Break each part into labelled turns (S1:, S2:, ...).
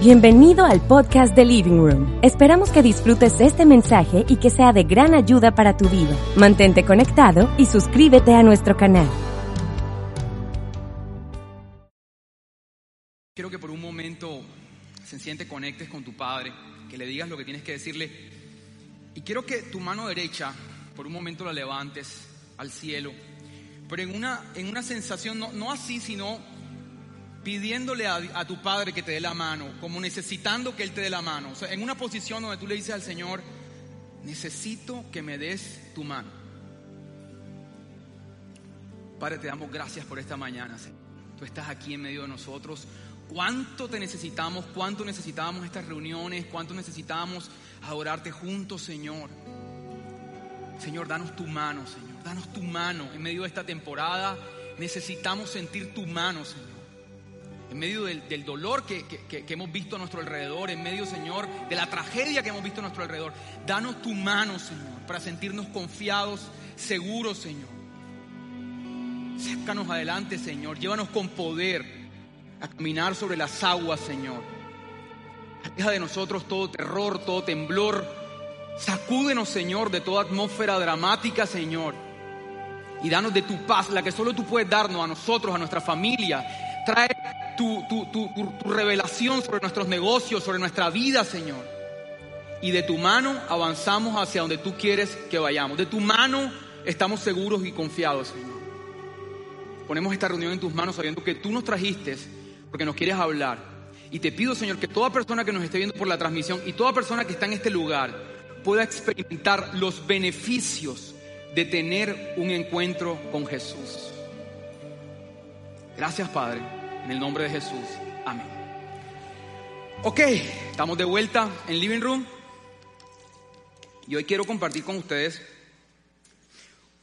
S1: Bienvenido al podcast de Living Room. Esperamos que disfrutes este mensaje y que sea de gran ayuda para tu vida. Mantente conectado y suscríbete a nuestro canal.
S2: Quiero que por un momento sencillamente conectes con tu padre, que le digas lo que tienes que decirle. Y quiero que tu mano derecha por un momento la levantes al cielo, pero en una, en una sensación, no, no así, sino pidiéndole a, tu padre que te dé la mano, como necesitando que él te dé la mano. O sea, en una posición donde tú le dices al Señor, necesito que me des tu mano. Padre, te damos gracias por esta mañana, Señor. Tú estás aquí en medio de nosotros. ¿Cuánto te necesitamos? ¿Cuánto necesitábamos estas reuniones? ¿Cuánto necesitábamos adorarte juntos, Señor? Señor, danos tu mano, Señor. Danos tu mano en medio de esta temporada. Necesitamos sentir tu mano, Señor en medio del, dolor que, hemos visto a nuestro alrededor, en medio, Señor, de la tragedia que hemos visto a nuestro alrededor. Danos tu mano, Señor, para sentirnos confiados, seguros, Señor. Sácanos adelante, Señor. Llévanos con poder a caminar sobre las aguas, Señor. Deja de nosotros todo terror, todo temblor. Sacúdenos, Señor, de toda atmósfera dramática, Señor. Y danos de tu paz, la que solo tú puedes darnos a nosotros, a nuestra familia. Trae tu, revelación sobre nuestros negocios, sobre nuestra vida, Señor. Y de tu mano avanzamos hacia donde tú quieres que vayamos. De tu mano estamos seguros y confiados, Señor. Ponemos esta reunión en tus manos sabiendo que tú nos trajiste porque nos quieres hablar. Y te pido, Señor, que toda persona que nos esté viendo por la transmisión y toda persona que está en este lugar pueda experimentar los beneficios de tener un encuentro con Jesús. Gracias, Padre. En el nombre de Jesús. Amén. Ok, estamos de vuelta en Living Room. Y hoy quiero compartir con ustedes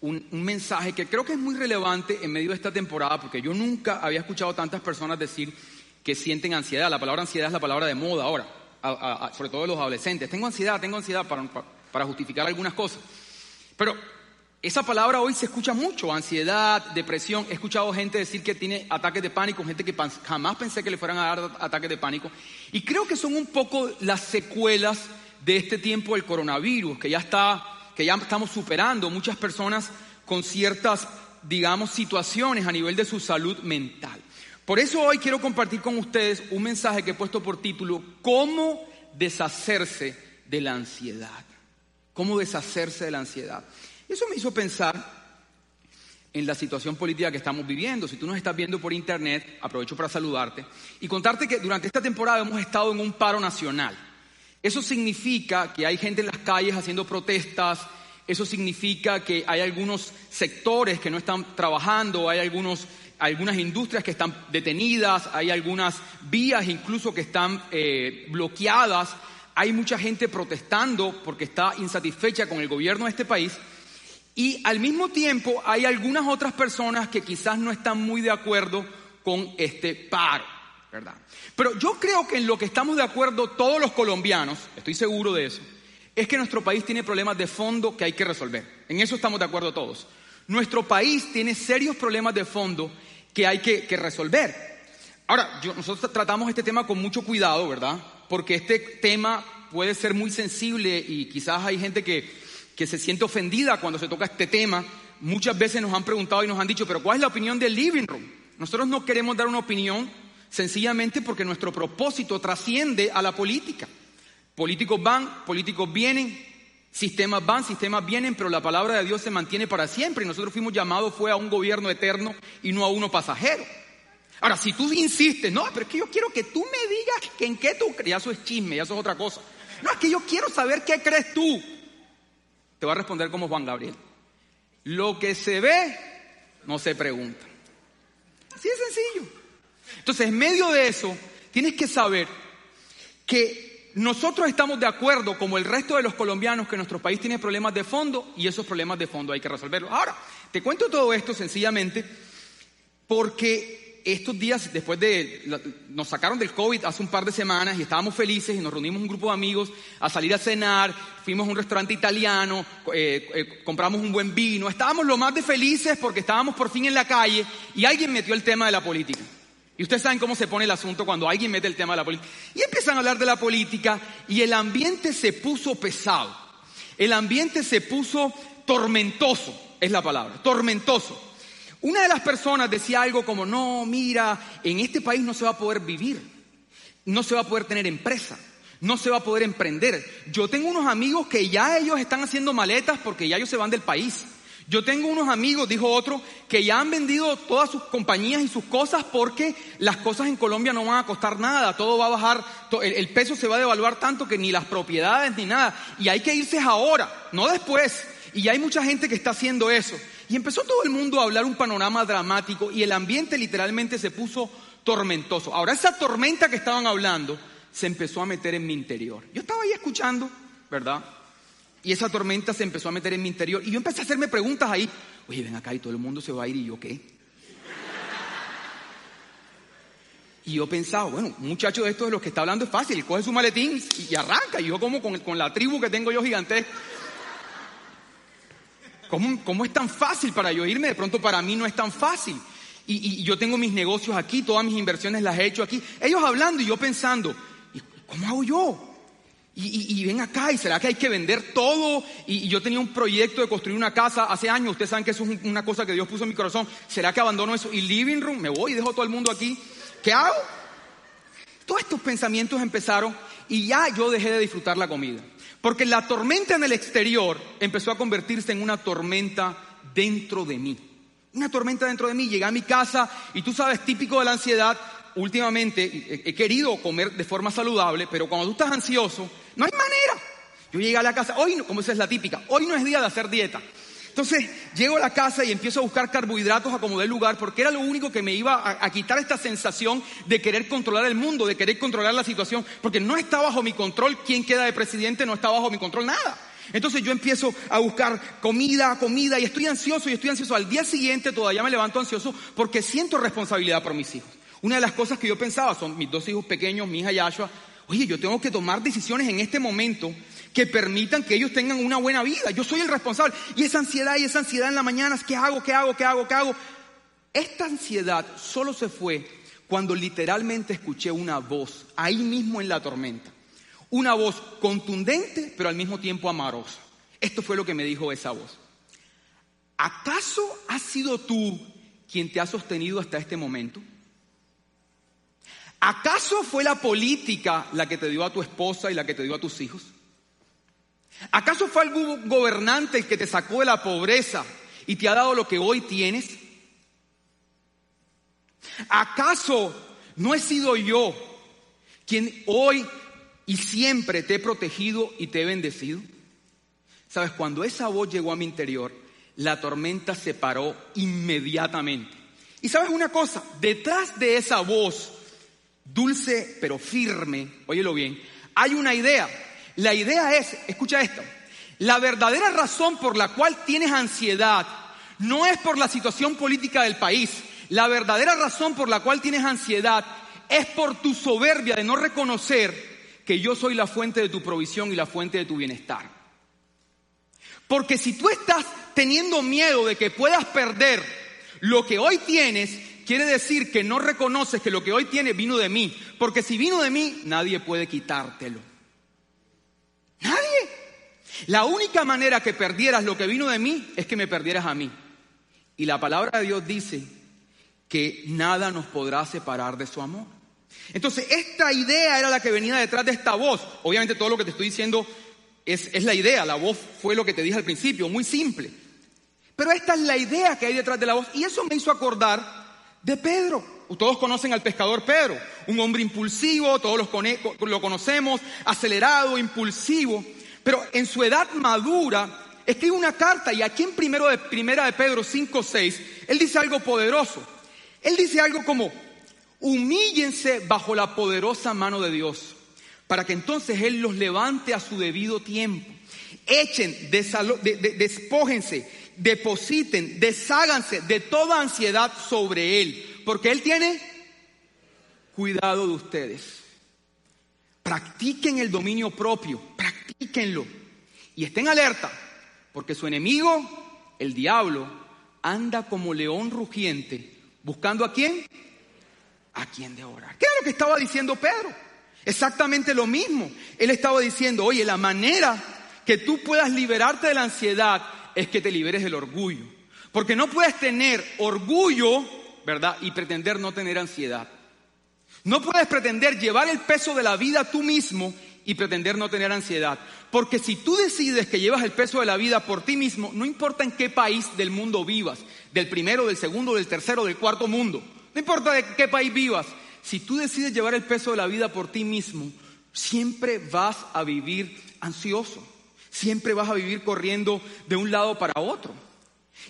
S2: un, mensaje que creo que es muy relevante en medio de esta temporada, porque yo nunca había escuchado tantas personas decir que sienten ansiedad. La palabra ansiedad es la palabra de moda ahora, sobre todo los adolescentes. Tengo ansiedad, tengo ansiedad para, para justificar algunas cosas. Pero esa palabra hoy se escucha mucho, ansiedad, depresión. He escuchado gente decir que tiene ataques de pánico, gente que jamás pensé que le fueran a dar ataques de pánico. Y creo que son un poco las secuelas de este tiempo del coronavirus, que ya está, que ya estamos superando muchas personas con ciertas, digamos, situaciones a nivel de su salud mental. Por eso hoy quiero compartir con ustedes un mensaje que he puesto por título, ¿Cómo deshacerse de la ansiedad? ¿Cómo deshacerse de la ansiedad? Eso me hizo pensar en la situación política que estamos viviendo. Si tú nos estás viendo por internet, aprovecho para saludarte y contarte que durante esta temporada hemos estado en un paro nacional. Eso significa que hay gente en las calles haciendo protestas, eso significa que hay algunos sectores que no están trabajando, hay algunos, algunas industrias que están detenidas, hay algunas vías incluso que están eh, bloqueadas, hay mucha gente protestando porque está insatisfecha con el gobierno de este país. Y al mismo tiempo hay algunas otras personas que quizás no están muy de acuerdo con este paro, ¿verdad? Pero yo creo que en lo que estamos de acuerdo todos los colombianos, estoy seguro de eso, es que nuestro país tiene problemas de fondo que hay que resolver. En eso estamos de acuerdo todos. Nuestro país tiene serios problemas de fondo que hay que, resolver. Ahora, nosotros tratamos este tema con mucho cuidado, ¿verdad? Porque este tema puede ser muy sensible y quizás hay gente que que se siente ofendida cuando se toca este tema. Muchas veces nos han preguntado y nos han dicho, pero ¿cuál es la opinión del living room? Nosotros no queremos dar una opinión sencillamente porque nuestro propósito trasciende a la política. Políticos van, políticos vienen, sistemas van, sistemas vienen, pero la palabra de Dios se mantiene para siempre y nosotros fuimos llamados fue a un gobierno eterno y no a uno pasajero. Ahora, si tú insistes, no, pero es que yo quiero que tú me digas que en qué tú crees, ya eso es chisme, ya eso es otra cosa. No, es que yo quiero saber qué crees tú. Te va a responder como Juan Gabriel. Lo que se ve no se pregunta. Así de sencillo. Entonces, en medio de eso, tienes que saber que nosotros estamos de acuerdo, como el resto de los colombianos, que nuestro país tiene problemas de fondo y esos problemas de fondo hay que resolverlos. Ahora, te cuento todo esto sencillamente porque estos días, después de, nos sacaron del COVID hace un par de semanas y estábamos felices y nos reunimos un grupo de amigos a salir a cenar, fuimos a un restaurante italiano, eh, eh, compramos un buen vino, estábamos lo más de felices porque estábamos por fin en la calle y alguien metió el tema de la política. Y ustedes saben cómo se pone el asunto cuando alguien mete el tema de la política. Y empiezan a hablar de la política y el ambiente se puso pesado. El ambiente se puso tormentoso, es la palabra, tormentoso. Una de las personas decía algo como, no, mira, en este país no se va a poder vivir, no se va a poder tener empresa, no se va a poder emprender. Yo tengo unos amigos que ya ellos están haciendo maletas porque ya ellos se van del país. Yo tengo unos amigos, dijo otro, que ya han vendido todas sus compañías y sus cosas porque las cosas en Colombia no van a costar nada, todo va a bajar, el peso se va a devaluar tanto que ni las propiedades ni nada. Y hay que irse ahora, no después. Y hay mucha gente que está haciendo eso. Y empezó todo el mundo a hablar un panorama dramático y el ambiente literalmente se puso tormentoso. Ahora esa tormenta que estaban hablando se empezó a meter en mi interior. Yo estaba ahí escuchando, ¿verdad? Y esa tormenta se empezó a meter en mi interior. Y yo empecé a hacerme preguntas ahí. Oye, ven acá y todo el mundo se va a ir y yo qué. Y yo pensaba, bueno, un muchacho de estos de los que está hablando es fácil, coge su maletín y, arranca. Y yo como con, con la tribu que tengo yo gigantesca ¿Cómo, es tan fácil para yo irme? De pronto para mí no es tan fácil. Y, yo tengo mis negocios aquí, todas mis inversiones las he hecho aquí. Ellos hablando y yo pensando, ¿cómo hago yo? Y, ven acá, ¿y será que hay que vender todo? Y, yo tenía un proyecto de construir una casa hace años, ustedes saben que eso es una cosa que Dios puso en mi corazón. ¿Será que abandono eso? Y living room, me voy y dejo todo el mundo aquí. ¿Qué hago? Todos estos pensamientos empezaron y ya yo dejé de disfrutar la comida. Porque la tormenta en el exterior empezó a convertirse en una tormenta dentro de mí. Una tormenta dentro de mí. Llegué a mi casa y tú sabes, típico de la ansiedad, últimamente he querido comer de forma saludable, pero cuando tú estás ansioso, no hay manera. Yo llegué a la casa, hoy, como esa es la típica, hoy no es día de hacer dieta. Entonces llego a la casa y empiezo a buscar carbohidratos a como del lugar porque era lo único que me iba a, quitar esta sensación de querer controlar el mundo, de querer controlar la situación, porque no está bajo mi control quién queda de presidente, no está bajo mi control nada. Entonces yo empiezo a buscar comida, comida y estoy ansioso y estoy ansioso. Al día siguiente todavía me levanto ansioso porque siento responsabilidad por mis hijos. Una de las cosas que yo pensaba son mis dos hijos pequeños, mi hija Yashua. Oye, yo tengo que tomar decisiones en este momento que permitan que ellos tengan una buena vida. Yo soy el responsable. Y esa ansiedad y esa ansiedad en la mañana, ¿qué hago? ¿Qué hago? ¿Qué hago? ¿Qué hago? Esta ansiedad solo se fue cuando literalmente escuché una voz ahí mismo en la tormenta. Una voz contundente, pero al mismo tiempo amorosa. Esto fue lo que me dijo esa voz. ¿Acaso has sido tú quien te ha sostenido hasta este momento? ¿Acaso fue la política la que te dio a tu esposa y la que te dio a tus hijos? ¿Acaso fue algún gobernante el que te sacó de la pobreza y te ha dado lo que hoy tienes? ¿Acaso no he sido yo quien hoy y siempre te he protegido y te he bendecido? Sabes, cuando esa voz llegó a mi interior, la tormenta se paró inmediatamente. Y sabes una cosa, detrás de esa voz, dulce pero firme, óyelo bien, hay una idea. La idea es, escucha esto, la verdadera razón por la cual tienes ansiedad no es por la situación política del país. La verdadera razón por la cual tienes ansiedad es por tu soberbia de no reconocer que yo soy la fuente de tu provisión y la fuente de tu bienestar. Porque si tú estás teniendo miedo de que puedas perder lo que hoy tienes, quiere decir que no reconoces que lo que hoy tienes vino de mí. Porque si vino de mí, nadie puede quitártelo. Nadie. La única manera que perdieras lo que vino de mí es que me perdieras a mí. Y la palabra de Dios dice que nada nos podrá separar de su amor. Entonces, esta idea era la que venía detrás de esta voz. Obviamente todo lo que te estoy diciendo es, es la idea. La voz fue lo que te dije al principio, muy simple. Pero esta es la idea que hay detrás de la voz. Y eso me hizo acordar de Pedro. Todos conocen al pescador Pedro, un hombre impulsivo, todos lo conocemos, acelerado, impulsivo, pero en su edad madura escribe una carta y aquí en primero de, primera de Pedro 5, 6, él dice algo poderoso. Él dice algo como, humíllense bajo la poderosa mano de Dios, para que entonces Él los levante a su debido tiempo. Echen, despójense, depositen, desháganse de toda ansiedad sobre Él, porque Él tiene cuidado de ustedes. Practiquen el dominio propio, practíquenlo y estén alerta, porque su enemigo, el diablo, anda como león rugiente, buscando a quién? a quien devorar. ¿Qué es lo que estaba diciendo Pedro? Exactamente lo mismo. Él estaba diciendo, oye, la manera que tú puedas liberarte de la ansiedad es que te liberes del orgullo. Porque no puedes tener orgullo, ¿verdad? Y pretender no tener ansiedad. No puedes pretender llevar el peso de la vida tú mismo y pretender no tener ansiedad. Porque si tú decides que llevas el peso de la vida por ti mismo, no importa en qué país del mundo vivas, del primero, del segundo, del tercero, del cuarto mundo, no importa de qué país vivas, si tú decides llevar el peso de la vida por ti mismo, siempre vas a vivir ansioso, siempre vas a vivir corriendo de un lado para otro.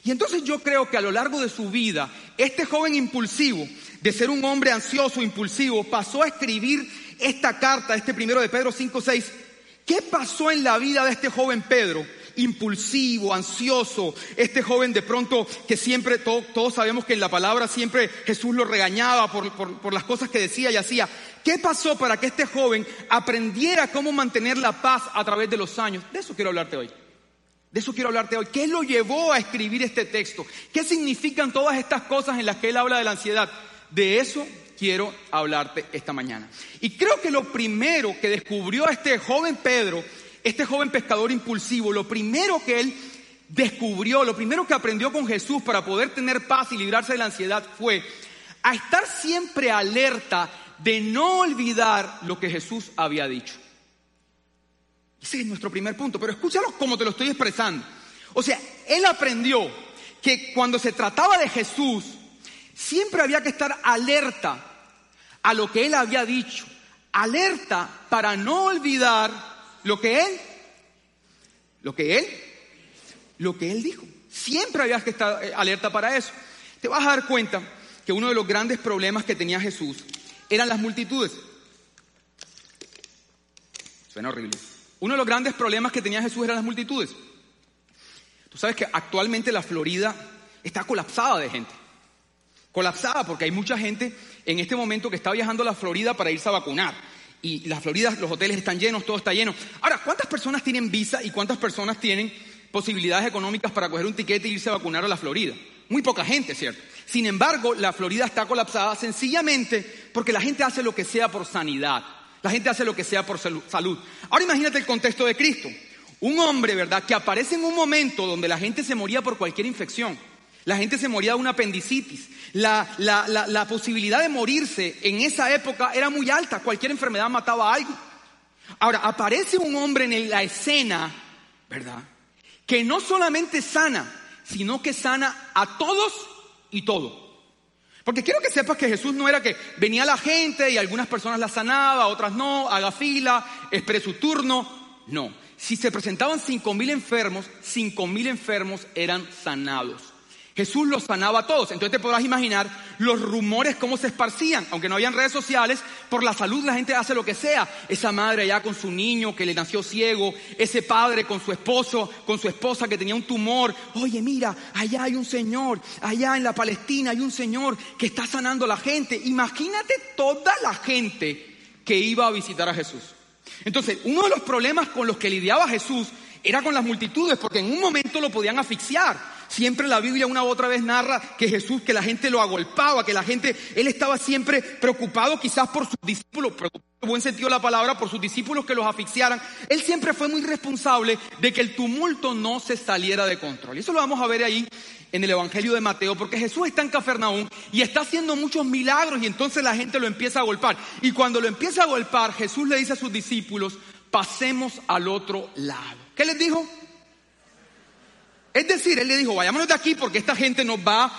S2: Y entonces yo creo que a lo largo de su vida, este joven impulsivo, de ser un hombre ansioso, impulsivo, pasó a escribir esta carta, este primero de Pedro 5, 6. ¿Qué pasó en la vida de este joven Pedro? impulsivo, ansioso, este joven de pronto que siempre, todos sabemos que en la palabra siempre Jesús lo regañaba por, por las cosas que decía y hacía. ¿Qué pasó para que este joven aprendiera cómo mantener la paz a través de los años? De eso quiero hablarte hoy. De eso quiero hablarte hoy. ¿Qué lo llevó a escribir este texto? ¿Qué significan todas estas cosas en las que él habla de la ansiedad? De eso quiero hablarte esta mañana. Y creo que lo primero que descubrió este joven Pedro este joven pescador impulsivo, lo primero que él descubrió, lo primero que aprendió con Jesús para poder tener paz y librarse de la ansiedad fue a estar siempre alerta de no olvidar lo que Jesús había dicho. Ese es nuestro primer punto, pero escúchalo como te lo estoy expresando. O sea, él aprendió que cuando se trataba de Jesús, siempre había que estar alerta a lo que él había dicho, alerta para no olvidar lo que él, lo que él, lo que él dijo. Siempre había que estar eh, alerta para eso. Te vas a dar cuenta que uno de los grandes problemas que tenía Jesús eran las multitudes. Suena horrible. Uno de los grandes problemas que tenía Jesús eran las multitudes. Tú sabes que actualmente la Florida está colapsada de gente. Colapsada porque hay mucha gente en este momento que está viajando a la Florida para irse a vacunar y las Floridas, los hoteles están llenos, todo está lleno. Ahora, ¿cuántas personas tienen visa y cuántas personas tienen posibilidades económicas para coger un tiquete e irse a vacunar a la Florida? Muy poca gente, ¿cierto? Sin embargo, la Florida está colapsada sencillamente porque la gente hace lo que sea por sanidad. La gente hace lo que sea por salud. Ahora imagínate el contexto de Cristo. Un hombre, ¿verdad?, que aparece en un momento donde la gente se moría por cualquier infección. La gente se moría de una apendicitis. La, posibilidad de morirse en esa época era muy alta. Cualquier enfermedad mataba a algo. Ahora, aparece un hombre en la escena, ¿verdad? Que no solamente sana, sino que sana a todos y todo. Porque quiero que sepas que Jesús no era que venía la gente y algunas personas la sanaba, otras no, haga fila, espere su turno. No. Si se presentaban cinco mil enfermos, cinco mil enfermos eran sanados. Jesús los sanaba a todos. Entonces te podrás imaginar los rumores cómo se esparcían. Aunque no habían redes sociales, por la salud la gente hace lo que sea. Esa madre allá con su niño que le nació ciego, ese padre con su esposo, con su esposa que tenía un tumor. Oye, mira, allá hay un señor, allá en la Palestina hay un señor que está sanando a la gente. Imagínate toda la gente que iba a visitar a Jesús. Entonces, uno de los problemas con los que lidiaba Jesús era con las multitudes, porque en un momento lo podían asfixiar. Siempre la Biblia una u otra vez narra que Jesús, que la gente lo agolpaba, que la gente, él estaba siempre preocupado quizás por sus discípulos, preocupado en buen sentido de la palabra, por sus discípulos que los asfixiaran. Él siempre fue muy responsable de que el tumulto no se saliera de control. Y eso lo vamos a ver ahí en el Evangelio de Mateo, porque Jesús está en Cafarnaúm y está haciendo muchos milagros y entonces la gente lo empieza a golpar. Y cuando lo empieza a golpar, Jesús le dice a sus discípulos, pasemos al otro lado. ¿Qué les dijo? Es decir, él le dijo, vayámonos de aquí porque esta gente nos va,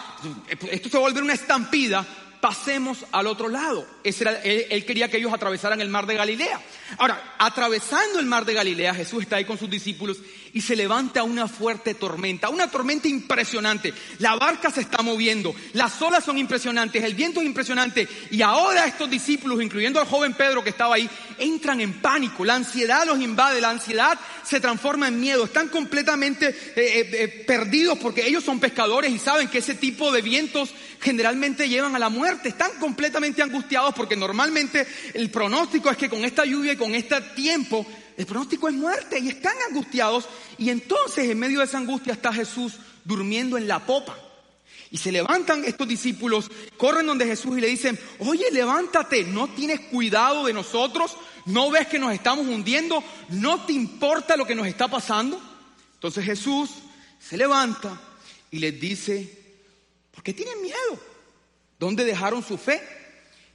S2: esto se va a volver una estampida, pasemos al otro lado. él, quería que ellos atravesaran el mar de Galilea. Ahora, atravesando el mar de Galilea, Jesús está ahí con sus discípulos y se levanta una fuerte tormenta, una tormenta impresionante. La barca se está moviendo, las olas son impresionantes, el viento es impresionante. Y ahora estos discípulos, incluyendo al joven Pedro que estaba ahí, entran en pánico. La ansiedad los invade, la ansiedad se transforma en miedo. Están completamente eh, eh, eh, perdidos porque ellos son pescadores y saben que ese tipo de vientos generalmente llevan a la muerte. Están completamente angustiados porque normalmente el pronóstico es que con esta lluvia y con este tiempo, el pronóstico es muerte y están angustiados. Y entonces en medio de esa angustia está Jesús durmiendo en la popa. Y se levantan estos discípulos, corren donde Jesús y le dicen, oye, levántate, no tienes cuidado de nosotros, no ves que nos estamos hundiendo, no te importa lo que nos está pasando. Entonces Jesús se levanta y les dice, ¿Por qué tienen miedo? ¿Dónde dejaron su fe?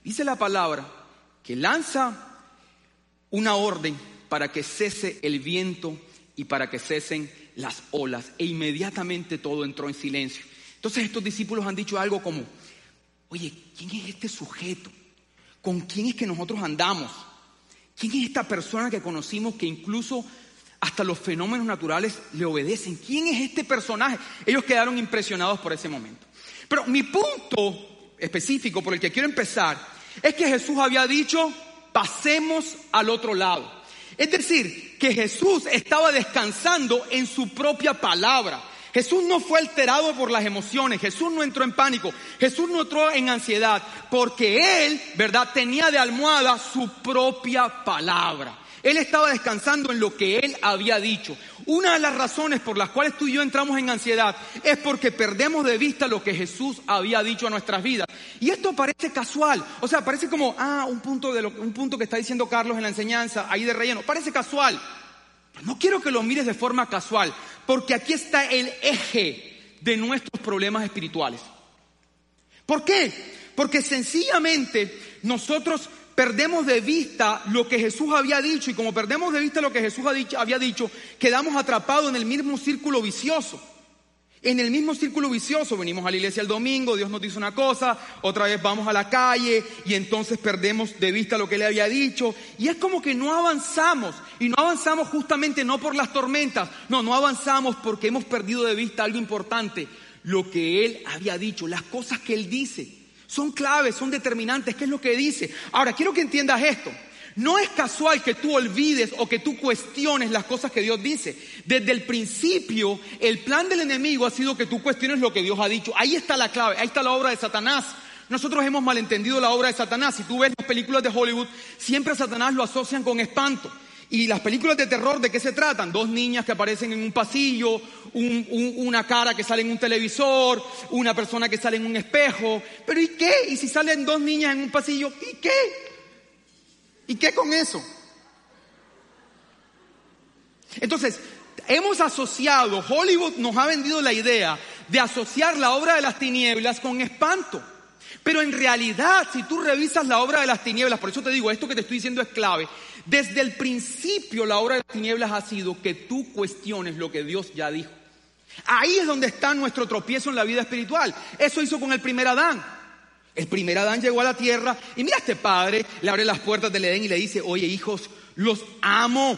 S2: Dice la palabra que lanza una orden para que cese el viento y para que cesen las olas. E inmediatamente todo entró en silencio. Entonces estos discípulos han dicho algo como, oye, ¿quién es este sujeto? ¿Con quién es que nosotros andamos? ¿Quién es esta persona que conocimos que incluso hasta los fenómenos naturales le obedecen? ¿Quién es este personaje? Ellos quedaron impresionados por ese momento. Pero mi punto específico por el que quiero empezar es que Jesús había dicho, pasemos al otro lado. Es decir, que Jesús estaba descansando en su propia palabra. Jesús no fue alterado por las emociones, Jesús no entró en pánico, Jesús no entró en ansiedad, porque Él, ¿verdad?, tenía de almohada su propia palabra. Él estaba descansando en lo que Él había dicho. Una de las razones por las cuales tú y yo entramos en ansiedad es porque perdemos de vista lo que Jesús había dicho a nuestras vidas. Y esto parece casual, o sea, parece como, ah, un punto, de un punto que está diciendo Carlos en la enseñanza, ahí de relleno, parece casual. No quiero que lo mires de forma casual, porque aquí está el eje de nuestros problemas espirituales. ¿Por qué? Porque sencillamente nosotros perdemos de vista lo que Jesús había dicho y como perdemos de vista lo que Jesús había dicho, quedamos atrapados en el mismo círculo vicioso. En el mismo círculo vicioso, venimos a la iglesia el domingo, Dios nos dice una cosa, otra vez vamos a la calle y entonces perdemos de vista lo que Él había dicho. Y es como que no avanzamos. Y no avanzamos justamente no por las tormentas, no, no avanzamos porque hemos perdido de vista algo importante, lo que Él había dicho, las cosas que Él dice. Son claves, son determinantes. ¿Qué es lo que dice? Ahora, quiero que entiendas esto. No es casual que tú olvides o que tú cuestiones las cosas que Dios dice. Desde el principio, el plan del enemigo ha sido que tú cuestiones lo que Dios ha dicho. Ahí está la clave, ahí está la obra de Satanás. Nosotros hemos malentendido la obra de Satanás. Si tú ves las películas de Hollywood, siempre Satanás lo asocian con espanto. Y las películas de terror, ¿de qué se tratan? Dos niñas que aparecen en un pasillo, una cara que sale en un televisor, una persona que sale en un espejo. Pero ¿y qué? ¿Y si salen dos niñas en un pasillo? ¿Y qué? ¿Y qué con eso? Entonces, hemos asociado, Hollywood nos ha vendido la idea de asociar la obra de las tinieblas con espanto. Pero en realidad, si tú revisas la obra de las tinieblas, por eso te digo, esto que te estoy diciendo es clave, desde el principio la obra de las tinieblas ha sido que tú cuestiones lo que Dios ya dijo. Ahí es donde está nuestro tropiezo en la vida espiritual. Eso hizo con el primer Adán. El primer Adán llegó a la tierra y mira a este padre, le abre las puertas del Edén y le dice, oye hijos, los amo.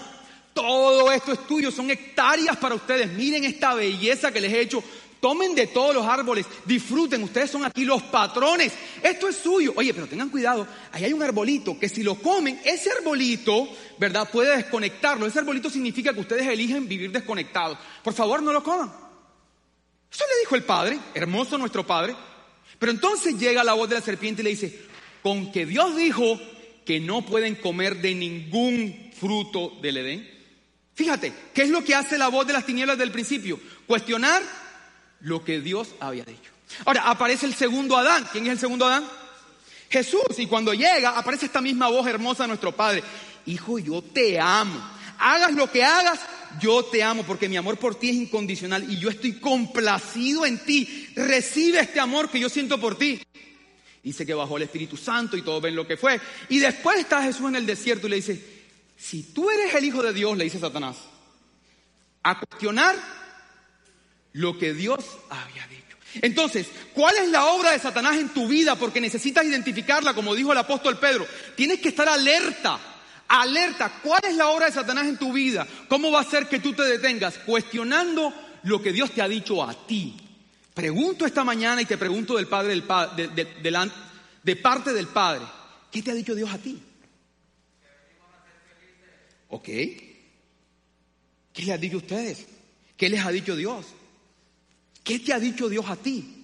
S2: Todo esto es tuyo, son hectáreas para ustedes. Miren esta belleza que les he hecho. Tomen de todos los árboles, disfruten, ustedes son aquí los patrones, esto es suyo. Oye, pero tengan cuidado, ahí hay un arbolito que si lo comen, ese arbolito, ¿verdad? Puede desconectarlo. Ese arbolito significa que ustedes eligen vivir desconectados. Por favor, no lo coman. Eso le dijo el padre, hermoso nuestro padre. Pero entonces llega la voz de la serpiente y le dice, con que Dios dijo que no pueden comer de ningún fruto del Edén. Fíjate, ¿qué es lo que hace la voz de las tinieblas del principio? Cuestionar lo que Dios había dicho. Ahora, aparece el segundo Adán. ¿Quién es el segundo Adán? Jesús. Y cuando llega, aparece esta misma voz hermosa de nuestro Padre. Hijo, yo te amo. Hagas lo que hagas, yo te amo porque mi amor por ti es incondicional y yo estoy complacido en ti. Recibe este amor que yo siento por ti. Dice que bajó el Espíritu Santo y todos ven lo que fue. Y después está Jesús en el desierto y le dice, si tú eres el Hijo de Dios, le dice Satanás, a cuestionar lo que Dios había dicho. Entonces, ¿cuál es la obra de Satanás en tu vida? Porque necesitas identificarla, como dijo el apóstol Pedro. Tienes que estar alerta, alerta. ¿Cuál es la obra de Satanás en tu vida? ¿Cómo va a ser que tú te detengas? Cuestionando lo que Dios te ha dicho a ti. Pregunto esta mañana y te pregunto del Padre, del, de, de parte del Padre. ¿Qué te ha dicho Dios a ti? ¿Ok? ¿Qué les ha dicho a ustedes? ¿Qué les ha dicho Dios? ¿Qué te ha dicho Dios a ti?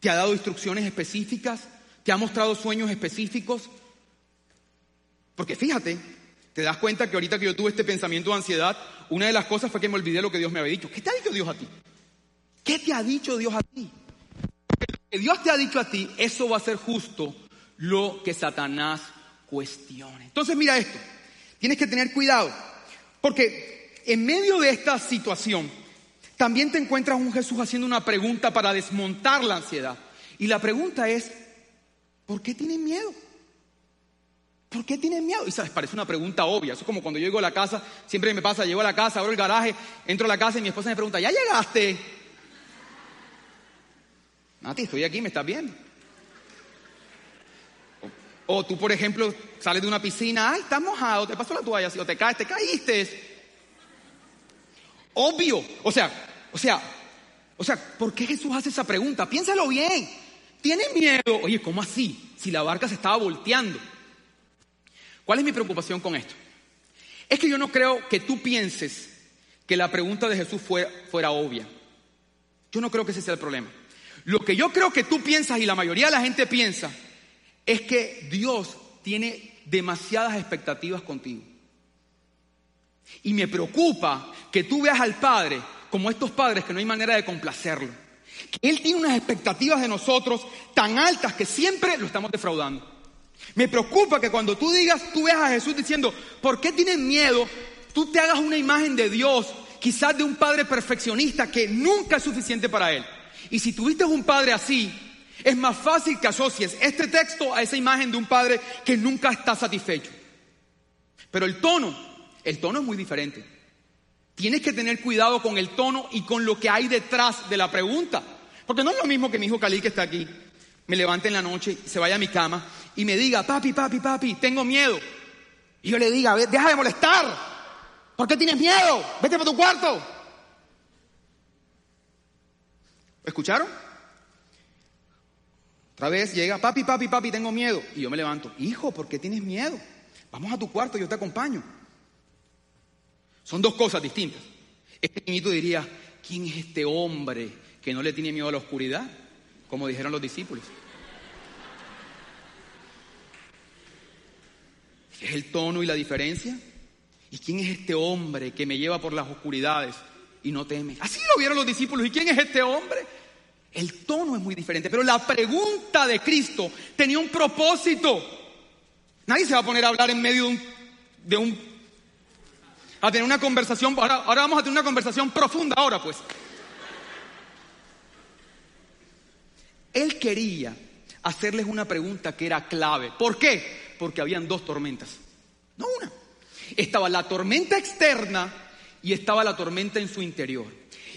S2: ¿Te ha dado instrucciones específicas? ¿Te ha mostrado sueños específicos? Porque fíjate, te das cuenta que ahorita que yo tuve este pensamiento de ansiedad, una de las cosas fue que me olvidé lo que Dios me había dicho. ¿Qué te ha dicho Dios a ti? ¿Qué te ha dicho Dios a ti? Lo que Dios te ha dicho a ti, eso va a ser justo lo que Satanás cuestione. Entonces mira esto, tienes que tener cuidado, porque en medio de esta situación, también te encuentras un Jesús haciendo una pregunta para desmontar la ansiedad. Y la pregunta es, ¿por qué tienes miedo? ¿Por qué tienes miedo? Y sabes, parece una pregunta obvia. Eso es como cuando yo llego a la casa, siempre me pasa, llego a la casa, abro el garaje, entro a la casa y mi esposa me pregunta, ¿ya llegaste? Nati, estoy aquí, ¿me estás viendo? O, tú, por ejemplo, sales de una piscina, ay, estás mojado, te pasó la toalla, o te caes, te caíste. Obvio. O sea, o sea, o sea, ¿por qué Jesús hace esa pregunta? Piénsalo bien. ¿Tienes miedo? Oye, ¿cómo así? Si la barca se estaba volteando. ¿Cuál es mi preocupación con esto? Es que yo no creo que tú pienses que la pregunta de Jesús fuera obvia. Yo no creo que ese sea el problema. Lo que yo creo que tú piensas y la mayoría de la gente piensa es que Dios tiene demasiadas expectativas contigo. Y me preocupa que tú veas al Padre como estos padres que no hay manera de complacerlo. Que Él tiene unas expectativas de nosotros tan altas que siempre lo estamos defraudando. Me preocupa que cuando tú digas, tú veas a Jesús diciendo, ¿por qué tienes miedo? Tú te hagas una imagen de Dios, quizás de un padre perfeccionista que nunca es suficiente para Él. Y si tuviste un padre así, es más fácil que asocies este texto a esa imagen de un padre que nunca está satisfecho. Pero el tono el tono es muy diferente. Tienes que tener cuidado con el tono y con lo que hay detrás de la pregunta. Porque no es lo mismo que mi hijo Cali que está aquí, me levante en la noche, se vaya a mi cama y me diga, papi, papi, papi, tengo miedo. Y yo le diga, deja de molestar. ¿Por qué tienes miedo? Vete para tu cuarto. ¿Escucharon? Otra vez llega, papi, papi, papi, tengo miedo. Y yo me levanto, hijo, ¿por qué tienes miedo? Vamos a tu cuarto, yo te acompaño. Son dos cosas distintas. Este niñito diría, ¿quién es este hombre que no le tiene miedo a la oscuridad? Como dijeron los discípulos. ¿Es el tono y la diferencia? ¿Y quién es este hombre que me lleva por las oscuridades y no teme? Así lo vieron los discípulos. ¿Y quién es este hombre? El tono es muy diferente, pero la pregunta de Cristo tenía un propósito. Nadie se va a poner a hablar en medio de un, de un a tener una conversación, ahora, vamos a tener una conversación profunda ahora pues. Él quería hacerles una pregunta que era clave. ¿Por qué? Porque habían dos tormentas, no una. Estaba la tormenta externa y estaba la tormenta en su interior.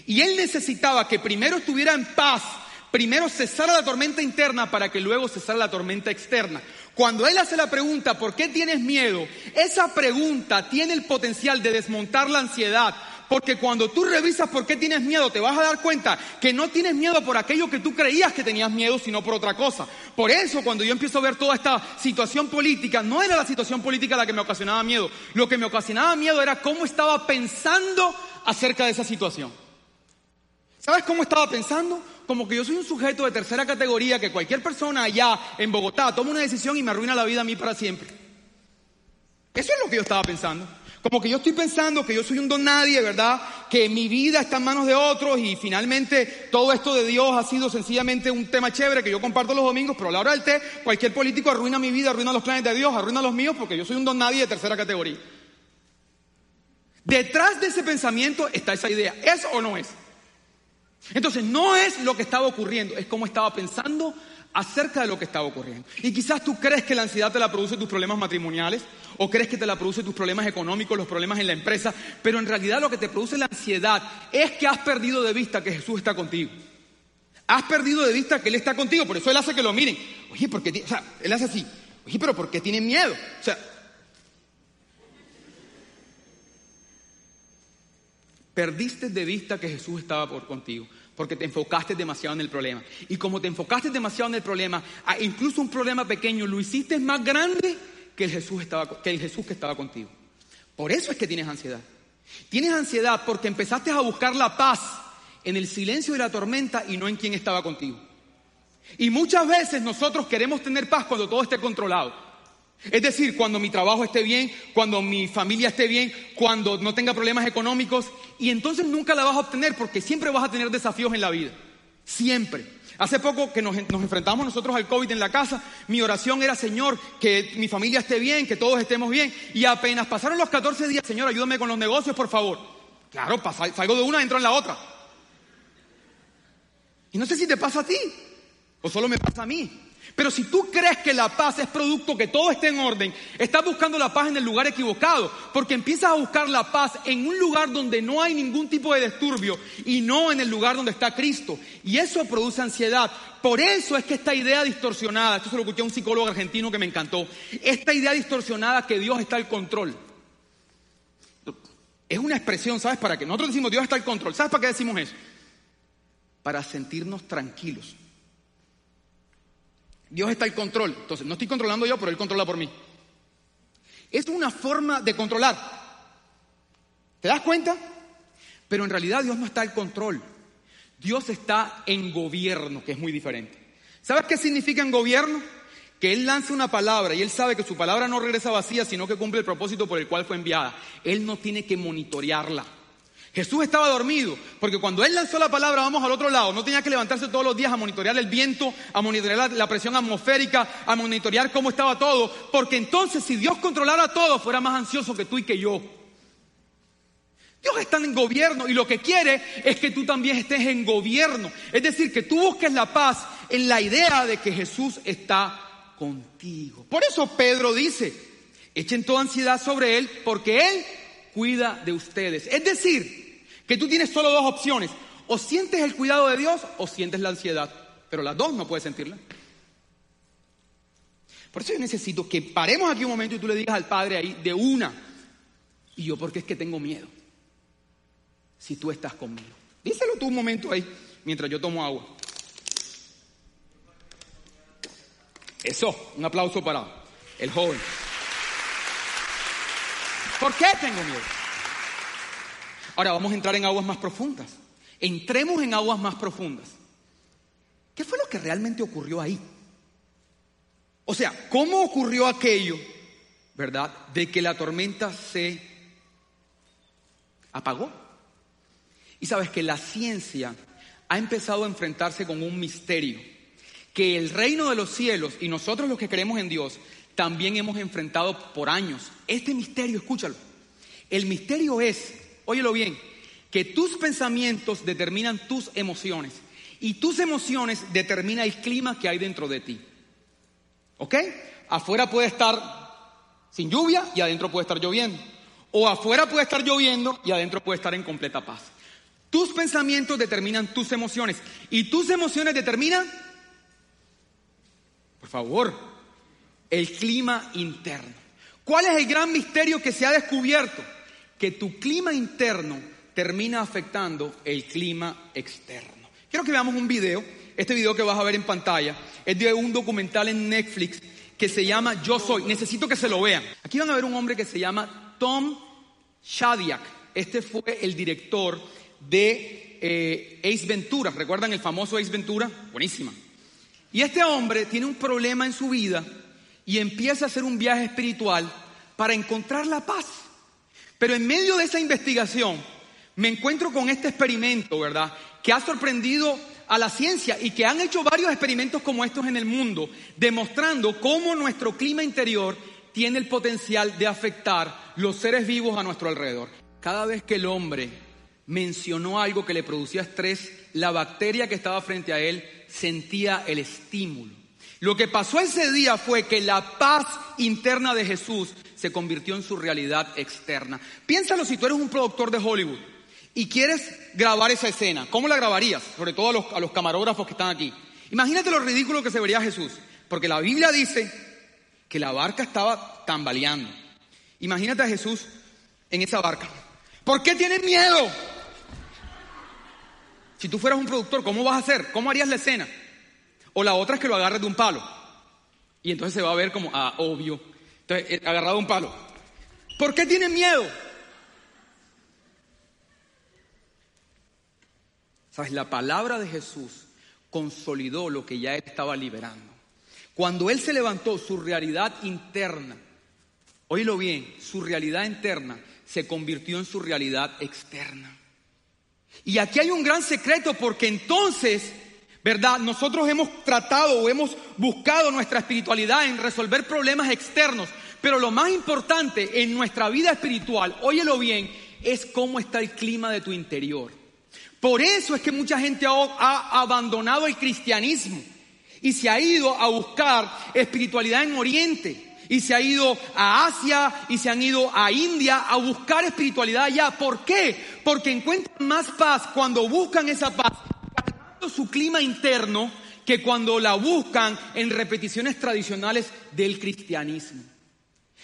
S2: Y él necesitaba que primero estuviera en paz, primero cesara la tormenta interna para que luego cesara la tormenta externa. Cuando él hace la pregunta, ¿por qué tienes miedo? Esa pregunta tiene el potencial de desmontar la ansiedad. Porque cuando tú revisas por qué tienes miedo, te vas a dar cuenta que no tienes miedo por aquello que tú creías que tenías miedo, sino por otra cosa. Por eso, cuando yo empiezo a ver toda esta situación política, no era la situación política la que me ocasionaba miedo. Lo que me ocasionaba miedo era cómo estaba pensando acerca de esa situación. ¿Sabes cómo estaba pensando? Como que yo soy un sujeto de tercera categoría que cualquier persona allá en Bogotá toma una decisión y me arruina la vida a mí para siempre. Eso es lo que yo estaba pensando. Como que yo estoy pensando que yo soy un don nadie, ¿verdad? Que mi vida está en manos de otros y finalmente todo esto de Dios ha sido sencillamente un tema chévere que yo comparto los domingos, pero a la hora del té cualquier político arruina mi vida, arruina los planes de Dios, arruina los míos porque yo soy un don nadie de tercera categoría. Detrás de ese pensamiento está esa idea. ¿Es o no es? Entonces no es lo que estaba ocurriendo, es cómo estaba pensando acerca de lo que estaba ocurriendo. Y quizás tú crees que la ansiedad te la produce tus problemas matrimoniales, o crees que te la produce tus problemas económicos, los problemas en la empresa, pero en realidad lo que te produce la ansiedad es que has perdido de vista que Jesús está contigo. Has perdido de vista que Él está contigo, por eso Él hace que lo miren. Oye, porque, o sea, Él hace así. Oye, pero ¿por qué tienen miedo? O perdiste de vista que Jesús estaba contigo, porque te enfocaste demasiado en el problema. Y como te enfocaste demasiado en el problema, incluso un problema pequeño, lo hiciste más grande que el Jesús, que el Jesús que estaba contigo. Por eso es que tienes ansiedad. Tienes ansiedad porque empezaste a buscar la paz en el silencio de la tormenta y no en quien estaba contigo. Y muchas veces nosotros queremos tener paz cuando todo esté controlado. Es decir, cuando mi trabajo esté bien, cuando mi familia esté bien, cuando no tenga problemas económicos, y entonces nunca la vas a obtener porque siempre vas a tener desafíos en la vida. Siempre. Hace poco que nos, enfrentamos nosotros al COVID en la casa, mi oración era, Señor, que mi familia esté bien, que todos estemos bien, y apenas pasaron los 14 días, Señor, ayúdame con los negocios, por favor. Claro, salgo de una, entro en la otra. Y no sé si te pasa a ti, o solo me pasa a mí. Pero si tú crees que la paz es producto, que todo esté en orden, estás buscando la paz en el lugar equivocado, porque empiezas a buscar la paz en un lugar donde no hay ningún tipo de disturbio y no en el lugar donde está Cristo. Y eso produce ansiedad. Por eso es que esta idea distorsionada, esto se lo escuché a un psicólogo argentino que me encantó, esta idea distorsionada que Dios está al control. Es una expresión, ¿sabes para qué? Nosotros decimos Dios está al control. ¿Sabes para qué decimos eso? Para sentirnos tranquilos. Dios está al control. Entonces, no estoy controlando yo, pero Él controla por mí. Es una forma de controlar. ¿Te das cuenta? Pero en realidad Dios no está al control. Dios está en gobierno, que es muy diferente. ¿Sabes qué significa en gobierno? Que Él lanza una palabra y Él sabe que su palabra no regresa vacía, sino que cumple el propósito por el cual fue enviada. Él no tiene que monitorearla. Jesús estaba dormido, porque cuando él lanzó la palabra, vamos al otro lado, no tenía que levantarse todos los días a monitorear el viento, a monitorear la, presión atmosférica, a monitorear cómo estaba todo, porque entonces si Dios controlara todo, fuera más ansioso que tú y que yo. Dios está en gobierno y lo que quiere es que tú también estés en gobierno. Es decir, que tú busques la paz en la idea de que Jesús está contigo. Por eso Pedro dice, echen toda ansiedad sobre Él porque Él cuida de ustedes. Es decir, que tú tienes solo dos opciones. O sientes el cuidado de Dios o sientes la ansiedad. Pero las dos no puedes sentirla. Por eso yo necesito que paremos aquí un momento y tú le digas al Padre ahí de una. Y yo, porque es que tengo miedo. Si tú estás conmigo. Díselo tú un momento ahí, mientras yo tomo agua. Eso, un aplauso para el joven. ¿Por qué tengo miedo? Ahora vamos a entrar en aguas más profundas. Entremos en aguas más profundas. ¿Qué fue lo que realmente ocurrió ahí? O sea, ¿cómo ocurrió aquello, verdad, de que la tormenta se apagó? Y sabes que la ciencia ha empezado a enfrentarse con un misterio, que el reino de los cielos y nosotros los que creemos en Dios también hemos enfrentado por años. Este misterio, escúchalo, el misterio es óyelo bien, que tus pensamientos determinan tus emociones y tus emociones determinan el clima que hay dentro de ti. ¿Ok? Afuera puede estar sin lluvia y adentro puede estar lloviendo. O afuera puede estar lloviendo y adentro puede estar en completa paz. Tus pensamientos determinan tus emociones y tus emociones determinan, por favor, el clima interno. ¿Cuál es el gran misterio que se ha descubierto? Que tu clima interno termina afectando el clima externo. Quiero que veamos un video. Este video que vas a ver en pantalla es de un documental en Netflix que se llama Yo Soy. Necesito que se lo vean. Aquí van a ver un hombre que se llama Tom Shadyac. Este fue el director de eh, Ace Ventura. ¿Recuerdan el famoso Ace Ventura? Buenísima. Y este hombre tiene un problema en su vida y empieza a hacer un viaje espiritual para encontrar la paz. Pero en medio de esa investigación me encuentro con este experimento, ¿verdad? Que ha sorprendido a la ciencia y que han hecho varios experimentos como estos en el mundo, demostrando cómo nuestro clima interior tiene el potencial de afectar los seres vivos a nuestro alrededor. Cada vez que el hombre mencionó algo que le producía estrés, la bacteria que estaba frente a él sentía el estímulo. Lo que pasó ese día fue que la paz interna de Jesús se convirtió en su realidad externa. Piénsalo si tú eres un productor de Hollywood y quieres grabar esa escena, ¿cómo la grabarías? Sobre todo a los, camarógrafos que están aquí. Imagínate lo ridículo que se vería Jesús, porque la Biblia dice que la barca estaba tambaleando. Imagínate a Jesús en esa barca. ¿Por qué tienes miedo? Si tú fueras un productor, ¿cómo vas a hacer? ¿Cómo harías la escena? O la otra es que lo agarres de un palo. Y entonces se va a ver como, ah, obvio. Entonces, eh, agarrado un palo. ¿Por qué tienes miedo? ¿Sabes? La palabra de Jesús consolidó lo que ya él estaba liberando. Cuando él se levantó, su realidad interna, oílo bien, su realidad interna se convirtió en su realidad externa. Y aquí hay un gran secreto porque entonces, ¿verdad? Nosotros hemos tratado o hemos buscado nuestra espiritualidad en resolver problemas externos, pero lo más importante en nuestra vida espiritual, óyelo bien, es cómo está el clima de tu interior. Por eso es que mucha gente ha, abandonado el cristianismo y se ha ido a buscar espiritualidad en Oriente y se ha ido a Asia y se han ido a India a buscar espiritualidad allá. ¿Por qué? Porque encuentran más paz cuando buscan esa paz, su clima interno, que cuando la buscan en repeticiones tradicionales del cristianismo.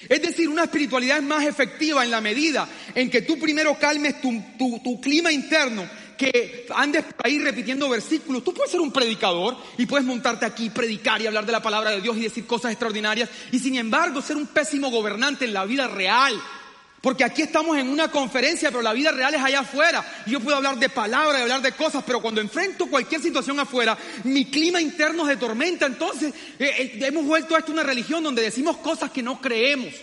S2: Es decir, una espiritualidad es más efectiva en la medida en que tú primero calmes tu, tu clima interno que andes por ahí repitiendo versículos. Tú puedes ser un predicador y puedes montarte aquí, predicar y hablar de la palabra de Dios y decir cosas extraordinarias y sin embargo ser un pésimo gobernante en la vida real. Porque aquí estamos en una conferencia, pero la vida real es allá afuera. Y yo puedo hablar de palabras y hablar de cosas, pero cuando enfrento cualquier situación afuera, mi clima interno se tormenta. Entonces, eh, eh, hemos vuelto a esto una religión donde decimos cosas que no creemos.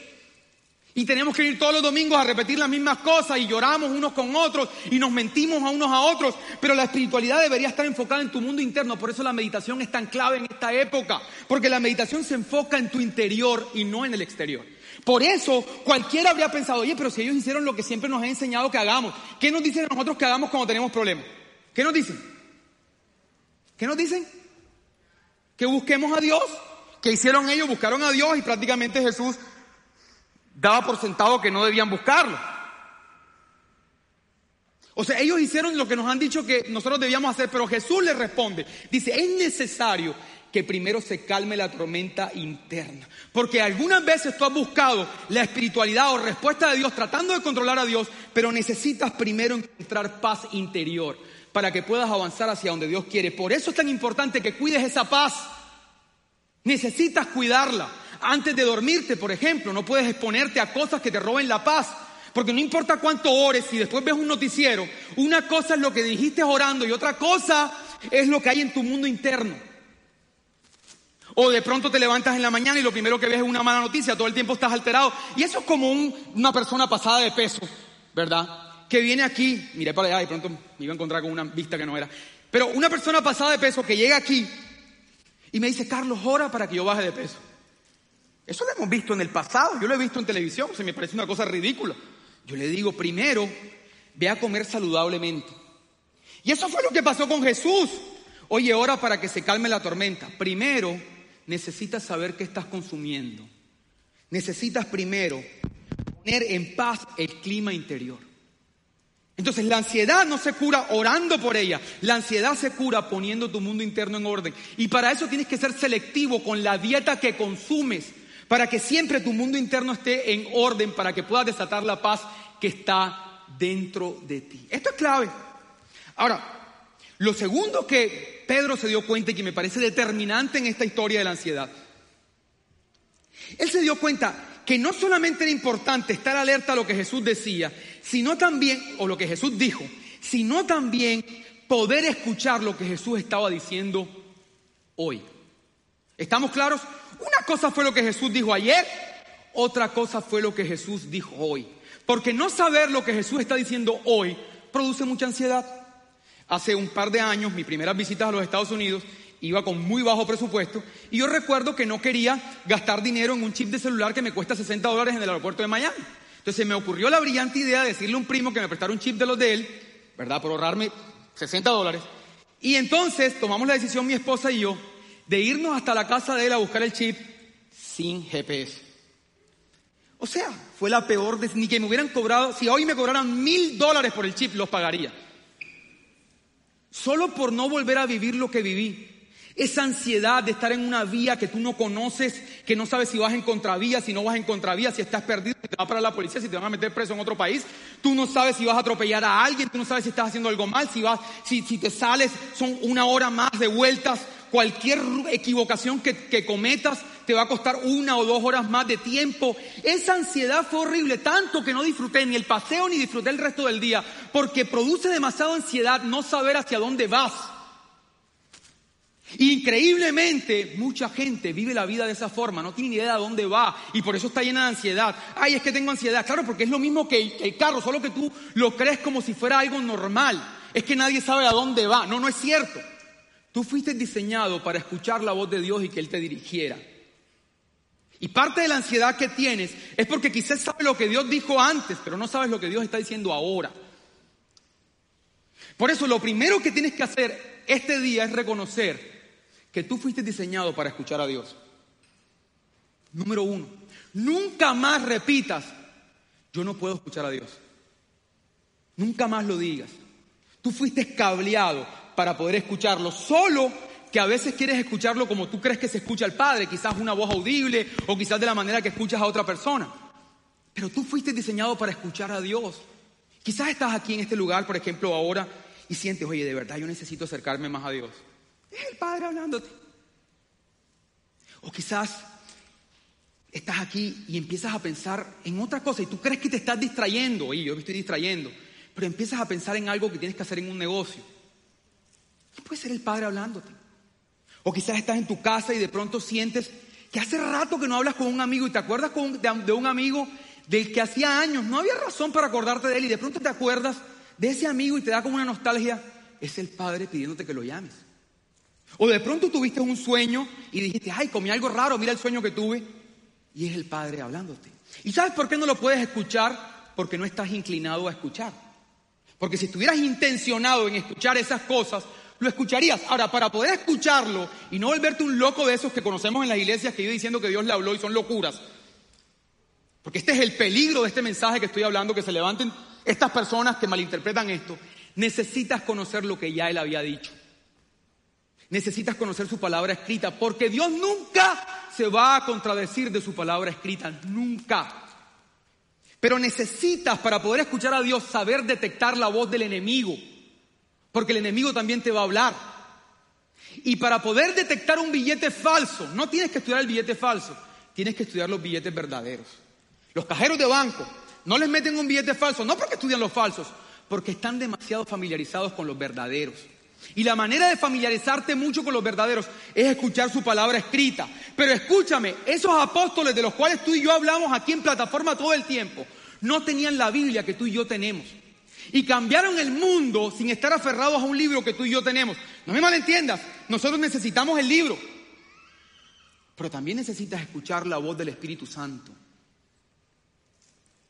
S2: Y tenemos que ir todos los domingos a repetir las mismas cosas y lloramos unos con otros y nos mentimos a unos a otros. Pero la espiritualidad debería estar enfocada en tu mundo interno. Por eso la meditación es tan clave en esta época. Porque la meditación se enfoca en tu interior y no en el exterior. Por eso cualquiera habría pensado, oye, pero si ellos hicieron lo que siempre nos han enseñado que hagamos, ¿qué nos dicen a nosotros que hagamos cuando tenemos problemas? ¿Qué nos dicen? ¿Qué nos dicen? Que busquemos a Dios. ¿Qué hicieron ellos? Buscaron a Dios y prácticamente Jesús daba por sentado que no debían buscarlo. O sea, ellos hicieron lo que nos han dicho que nosotros debíamos hacer, pero Jesús les responde. Dice, es necesario que primero se calme la tormenta interna. Porque algunas veces tú has buscado la espiritualidad o respuesta de Dios tratando de controlar a Dios, pero necesitas primero encontrar paz interior para que puedas avanzar hacia donde Dios quiere. Por eso es tan importante que cuides esa paz. Necesitas cuidarla. Antes de dormirte, por ejemplo, no puedes exponerte a cosas que te roben la paz. Porque no importa cuánto ores, si después ves un noticiero, una cosa es lo que dijiste orando y otra cosa es lo que hay en tu mundo interno. O de pronto te levantas en la mañana y lo primero que ves es una mala noticia, todo el tiempo estás alterado. Y eso es como una persona pasada de peso, ¿verdad? Que viene aquí, miré para allá y pronto me iba a encontrar con una vista que no era. Pero una persona pasada de peso que llega aquí y me dice, Carlos, ora para que yo baje de peso. Eso lo hemos visto en el pasado, yo lo he visto en televisión, se me parece una cosa ridícula. Yo le digo, primero, ve a comer saludablemente. Y eso fue lo que pasó con Jesús. Oye, ora para que se calme la tormenta. Primero, necesitas saber qué estás consumiendo. Necesitas primero poner en paz el clima interior. Entonces la ansiedad no se cura orando por ella, la ansiedad se cura poniendo tu mundo interno en orden. Y para eso tienes que ser selectivo con la dieta que consumes para que siempre tu mundo interno esté en orden, para que puedas desatar la paz que está dentro de ti. Esto es clave. Ahora, lo segundo que Pedro se dio cuenta y que me parece determinante en esta historia de la ansiedad, él se dio cuenta que no solamente era importante estar alerta a lo que Jesús decía, sino también, o lo que Jesús dijo, sino también poder escuchar lo que Jesús estaba diciendo hoy. ¿Estamos claros? Una cosa fue lo que Jesús dijo ayer, otra cosa fue lo que Jesús dijo hoy. Porque no saber lo que Jesús está diciendo hoy produce mucha ansiedad. Hace un par de años, mis primeras visitas a los Estados Unidos, iba con muy bajo presupuesto y yo recuerdo que no quería gastar dinero en un chip de celular que me cuesta 60 dólares en el aeropuerto de Miami. Entonces me ocurrió la brillante idea de decirle a un primo que me prestara un chip de los de él, ¿verdad? Por ahorrarme 60 dólares. Y entonces tomamos la decisión mi esposa y yo de irnos hasta la casa de él a buscar el chip sin GPS. O sea, fue la peor, ni que me hubieran cobrado, si hoy me cobraran mil dólares por el chip, los pagaría. Solo por no volver a vivir lo que viví. Esa ansiedad de estar en una vía que tú no conoces, que no sabes si vas en contravía, si no vas en contravía, si estás perdido, si te va a parar la policía, si te van a meter preso en otro país. Tú no sabes si vas a atropellar a alguien, tú no sabes si estás haciendo algo mal, si vas, si, si te sales, son una hora más de vueltas cualquier equivocación que, cometas te va a costar una o dos horas más de tiempo. Esa ansiedad fue horrible, tanto que no disfruté ni el paseo ni disfruté el resto del día, porque produce demasiada ansiedad no saber hacia dónde vas. Increíblemente, mucha gente vive la vida de esa forma, no tiene ni idea de dónde va y por eso está llena de ansiedad. Ay, es que tengo ansiedad. Claro, porque es lo mismo que el carro, solo que tú lo crees como si fuera algo normal. Es que nadie sabe a dónde va. No, no es cierto. Tú fuiste diseñado para escuchar la voz de Dios y que Él te dirigiera. Y parte de la ansiedad que tienes es porque quizás sabes lo que Dios dijo antes, pero no sabes lo que Dios está diciendo ahora. Por eso lo primero que tienes que hacer este día es reconocer que tú fuiste diseñado para escuchar a Dios. Número uno, nunca más repitas, yo no puedo escuchar a Dios. Nunca más lo digas. Tú fuiste escableado para poder escucharlo, solo que a veces quieres escucharlo como tú crees que se escucha al Padre, quizás una voz audible o quizás de la manera que escuchas a otra persona. Pero tú fuiste diseñado para escuchar a Dios. Quizás estás aquí en este lugar, por ejemplo, ahora y sientes, oye, de verdad yo necesito acercarme más a Dios. Es el Padre hablándote. O quizás estás aquí y empiezas a pensar en otra cosa y tú crees que te estás distrayendo, y yo me estoy distrayendo, pero empiezas a pensar en algo que tienes que hacer en un negocio puede ser el Padre hablándote. O quizás estás en tu casa y de pronto sientes que hace rato que no hablas con un amigo y te acuerdas de, un amigo del que hacía años no había razón para acordarte de él y de pronto te acuerdas de ese amigo y te da como una nostalgia. Es el Padre pidiéndote que lo llames. O de pronto tuviste un sueño y dijiste, ay, comí algo raro, mira el sueño que tuve. Y es el Padre hablándote. ¿Y sabes por qué no lo puedes escuchar? Porque no estás inclinado a escuchar. Porque si estuvieras intencionado en escuchar esas cosas, lo escucharías. Ahora, para poder escucharlo y no volverte un loco de esos que conocemos en las iglesias que vive diciendo que Dios le habló y son locuras, porque este es el peligro de este mensaje que estoy hablando, que se levanten estas personas que malinterpretan esto, necesitas conocer lo que ya Él había dicho. Necesitas conocer su palabra escrita, porque Dios nunca se va a contradecir de su palabra escrita, nunca. Pero necesitas para poder escuchar a Dios saber detectar la voz del enemigo. Porque el enemigo también te va a hablar. Y para poder detectar un billete falso, no tienes que estudiar el billete falso, tienes que estudiar los billetes verdaderos. Los cajeros de banco no les meten un billete falso, no porque estudian los falsos, porque están demasiado familiarizados con los verdaderos. Y la manera de familiarizarte mucho con los verdaderos es escuchar su palabra escrita. Pero escúchame, esos apóstoles de los cuales tú y yo hablamos aquí en plataforma todo el tiempo, no tenían la Biblia que tú y yo tenemos y cambiaron el mundo sin estar aferrados a un libro que tú y yo tenemos. No me malentiendas, nosotros necesitamos el libro, pero también necesitas escuchar la voz del Espíritu Santo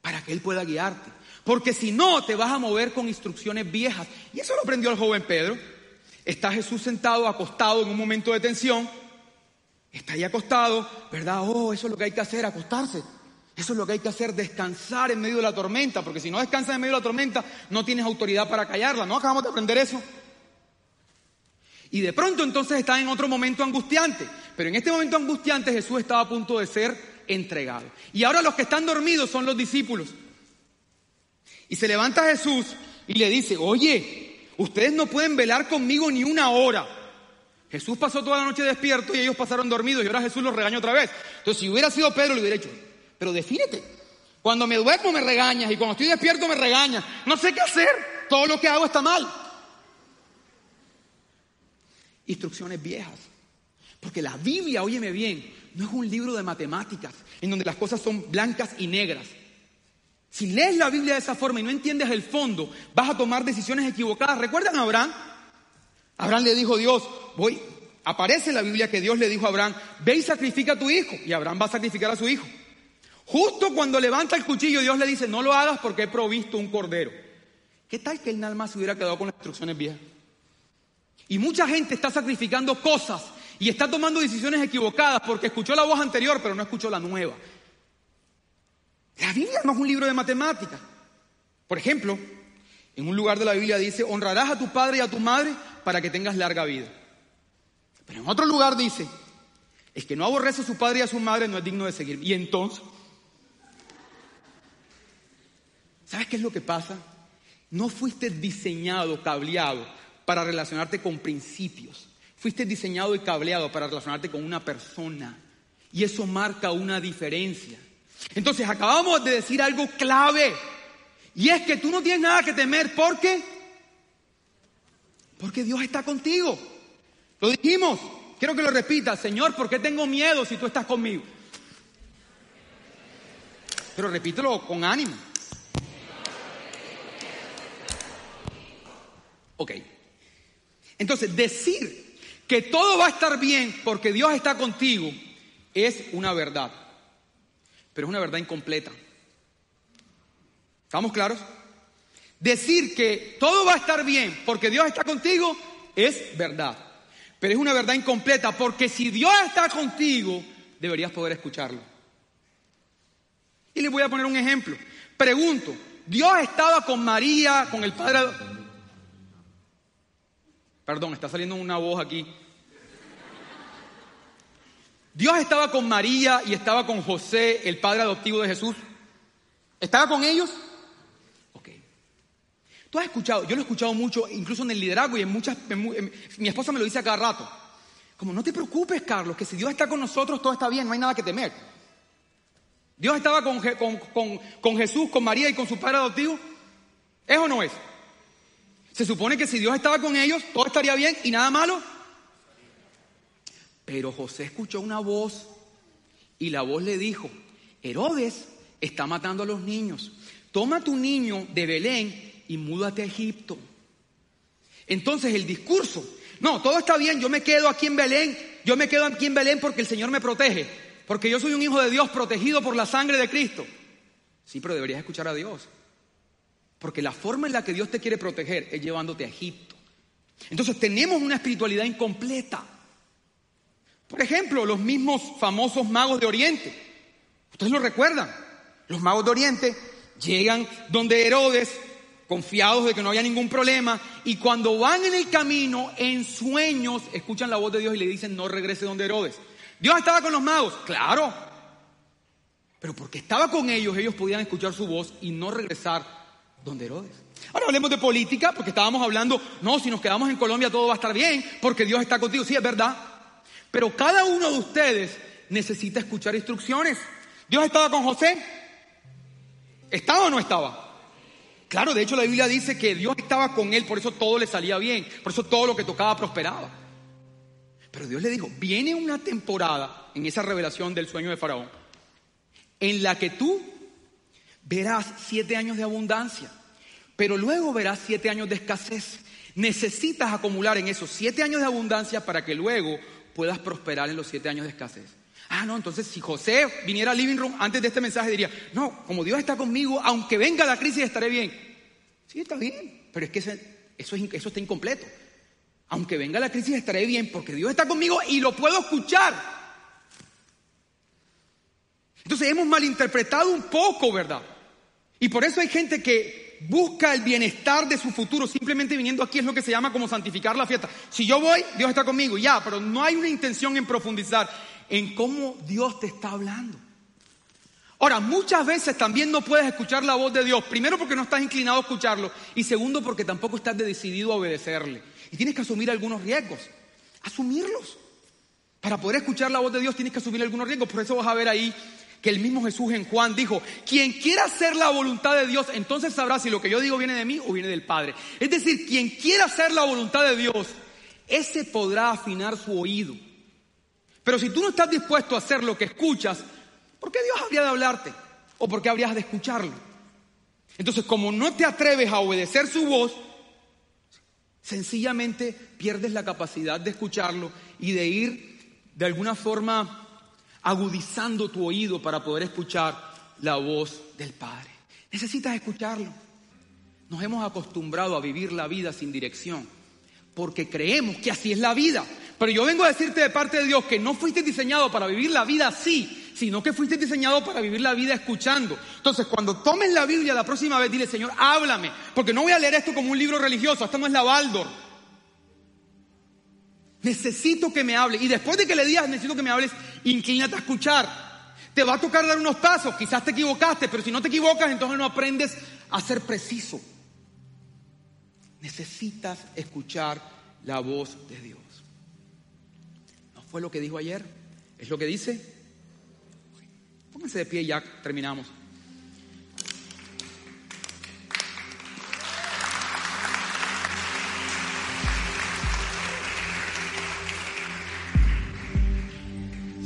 S2: para que Él pueda guiarte. Porque si no, te vas a mover con instrucciones viejas. Y eso lo aprendió el joven Pedro. Está Jesús sentado, acostado en un momento de tensión. Está ahí acostado, ¿verdad? Oh, eso es lo que hay que hacer, acostarse. Eso es lo que hay que hacer, descansar en medio de la tormenta, porque si no descansas en medio de la tormenta, no tienes autoridad para callarla. ¿No acabamos de aprender eso? Y de pronto entonces está en otro momento angustiante, pero en este momento angustiante Jesús estaba a punto de ser entregado. Y ahora los que están dormidos son los discípulos. Y se levanta Jesús y le dice, oye, ustedes no pueden velar conmigo ni una hora. Jesús pasó toda la noche despierto y ellos pasaron dormidos y ahora Jesús los regañó otra vez. Entonces si hubiera sido Pedro, le hubiera dicho, pero defínete. Cuando me duermo me regañas y cuando estoy despierto me regañas. No sé qué hacer. Todo lo que hago está mal. Instrucciones viejas. Porque la Biblia, óyeme bien, no es un libro de matemáticas en donde las cosas son blancas y negras. Si lees la Biblia de esa forma y no entiendes el fondo, vas a tomar decisiones equivocadas. ¿Recuerdan a Abraham? Abraham le dijo a Dios, voy, aparece en la Biblia que Dios le dijo a Abraham, ve y sacrifica a tu hijo. Y Abraham va a sacrificar a su hijo. Justo cuando levanta el cuchillo, Dios le dice, no lo hagas porque he provisto un cordero. ¿Qué tal que nada más se hubiera quedado con las instrucciones viejas? Y mucha gente está sacrificando cosas y está tomando decisiones equivocadas porque escuchó la voz anterior, pero no escuchó la nueva. Biblia no es un libro de matemáticas. Por ejemplo, en un lugar de la Biblia dice, honrarás a tu padre y a tu madre para que tengas larga vida. Pero en otro lugar dice, es que no aborrece a su padre y a su madre no es digno de seguir. Y entonces, ¿sabes qué es lo que pasa? No fuiste diseñado, cableado para relacionarte con principios. Fuiste diseñado y cableado para relacionarte con una persona. Y eso marca una diferencia. Entonces acabamos de decir algo clave. Y es que tú no tienes nada que temer. ¿Por qué? Porque Dios está contigo. Lo dijimos. Quiero que lo repita. Señor, ¿por qué tengo miedo si tú estás conmigo? Pero repítelo con ánimo. Ok. Entonces, decir que todo va a estar bien porque Dios está contigo es una verdad, pero es una verdad incompleta. ¿Estamos claros? Decir que todo va a estar bien porque Dios está contigo es verdad, pero es una verdad incompleta porque si Dios está contigo, deberías poder escucharlo. Y les voy a poner un ejemplo. Pregunto, Dios estaba con María, con el Padre... Perdón, está saliendo una voz aquí. Dios estaba con María y estaba con José, el padre adoptivo de Jesús. ¿Estaba con ellos? Ok. Tú has escuchado, yo lo he escuchado mucho, incluso en el liderazgo y en muchas, mi esposa me lo dice cada rato. Como no te preocupes, Carlos, que si Dios está con nosotros, todo está bien, no hay nada que temer. Dios estaba con, con, con Jesús, con María y con su padre adoptivo. ¿Es o no es? Se supone que si Dios estaba con ellos, todo estaría bien y nada malo. Pero José escuchó una voz y la voz le dijo, Herodes está matando a los niños. Toma tu niño de Belén y múdate a Egipto. Entonces el discurso, no, todo está bien, yo me quedo aquí en Belén, yo me quedo aquí en Belén porque el Señor me protege, porque yo soy un hijo de Dios protegido por la sangre de Cristo. Sí, pero deberías escuchar a Dios. Porque la forma en la que Dios te quiere proteger es llevándote a Egipto. Entonces tenemos una espiritualidad incompleta. Por ejemplo, los mismos famosos magos de Oriente. Ustedes lo recuerdan. Los magos de Oriente llegan donde Herodes, confiados de que no había ningún problema, y cuando van en el camino, en sueños, escuchan la voz de Dios y le dicen, no regrese donde Herodes. Dios estaba con los magos, claro. Pero porque estaba con ellos, ellos podían escuchar su voz y no regresar donde Herodes. Ahora hablemos de política, porque estábamos hablando, no, si nos quedamos en Colombia todo va a estar bien, porque Dios está contigo. Sí, es verdad. Pero cada uno de ustedes necesita escuchar instrucciones. ¿Dios estaba con José? ¿Estaba o no estaba? Claro, de hecho la Biblia dice que Dios estaba con él, por eso todo le salía bien, por eso todo lo que tocaba prosperaba. Pero Dios le dijo, viene una temporada en esa revelación del sueño de Faraón, en la que tú verás siete años de abundancia, pero luego verás siete años de escasez. Necesitas acumular en esos siete años de abundancia para que luego puedas prosperar en los siete años de escasez. Ah, no, entonces si José viniera al living room antes de este mensaje diría, no, como Dios está conmigo, aunque venga la crisis estaré bien. Sí, está bien, pero es que eso, eso está incompleto. Aunque venga la crisis estaré bien porque Dios está conmigo y lo puedo escuchar. Entonces hemos malinterpretado un poco, ¿verdad? Y por eso hay gente que busca el bienestar de su futuro simplemente viniendo aquí es lo que se llama como santificar la fiesta. Si yo voy, Dios está conmigo, ya, pero no hay una intención en profundizar en cómo Dios te está hablando. Ahora, muchas veces también no puedes escuchar la voz de Dios, primero porque no estás inclinado a escucharlo y segundo porque tampoco estás decidido a obedecerle. Y tienes que asumir algunos riesgos, asumirlos. Para poder escuchar la voz de Dios tienes que asumir algunos riesgos, por eso vas a ver ahí que el mismo Jesús en Juan dijo, quien quiera hacer la voluntad de Dios, entonces sabrá si lo que yo digo viene de mí o viene del Padre. Es decir, quien quiera hacer la voluntad de Dios, ese podrá afinar su oído. Pero si tú no estás dispuesto a hacer lo que escuchas, ¿por qué Dios habría de hablarte? ¿O por qué habrías de escucharlo? Entonces, como no te atreves a obedecer su voz, sencillamente pierdes la capacidad de escucharlo y de ir de alguna forma agudizando tu oído para poder escuchar la voz del Padre. Necesitas escucharlo. Nos hemos acostumbrado a vivir la vida sin dirección, porque creemos que así es la vida. Pero yo vengo a decirte de parte de Dios que no fuiste diseñado para vivir la vida así, sino que fuiste diseñado para vivir la vida escuchando. Entonces, cuando tomes la Biblia la próxima vez, dile, Señor, háblame, porque no voy a leer esto como un libro religioso, esto no es la Baldor. Necesito que me hable. Y después de que le digas, necesito que me hables, inclínate a escuchar. Te va a tocar dar unos pasos, quizás te equivocaste, pero si no te equivocas, entonces no aprendes a ser preciso. Necesitas escuchar la voz de Dios. ¿No fue lo que dijo ayer? ¿Es lo que dice? Pónganse de pie y ya terminamos.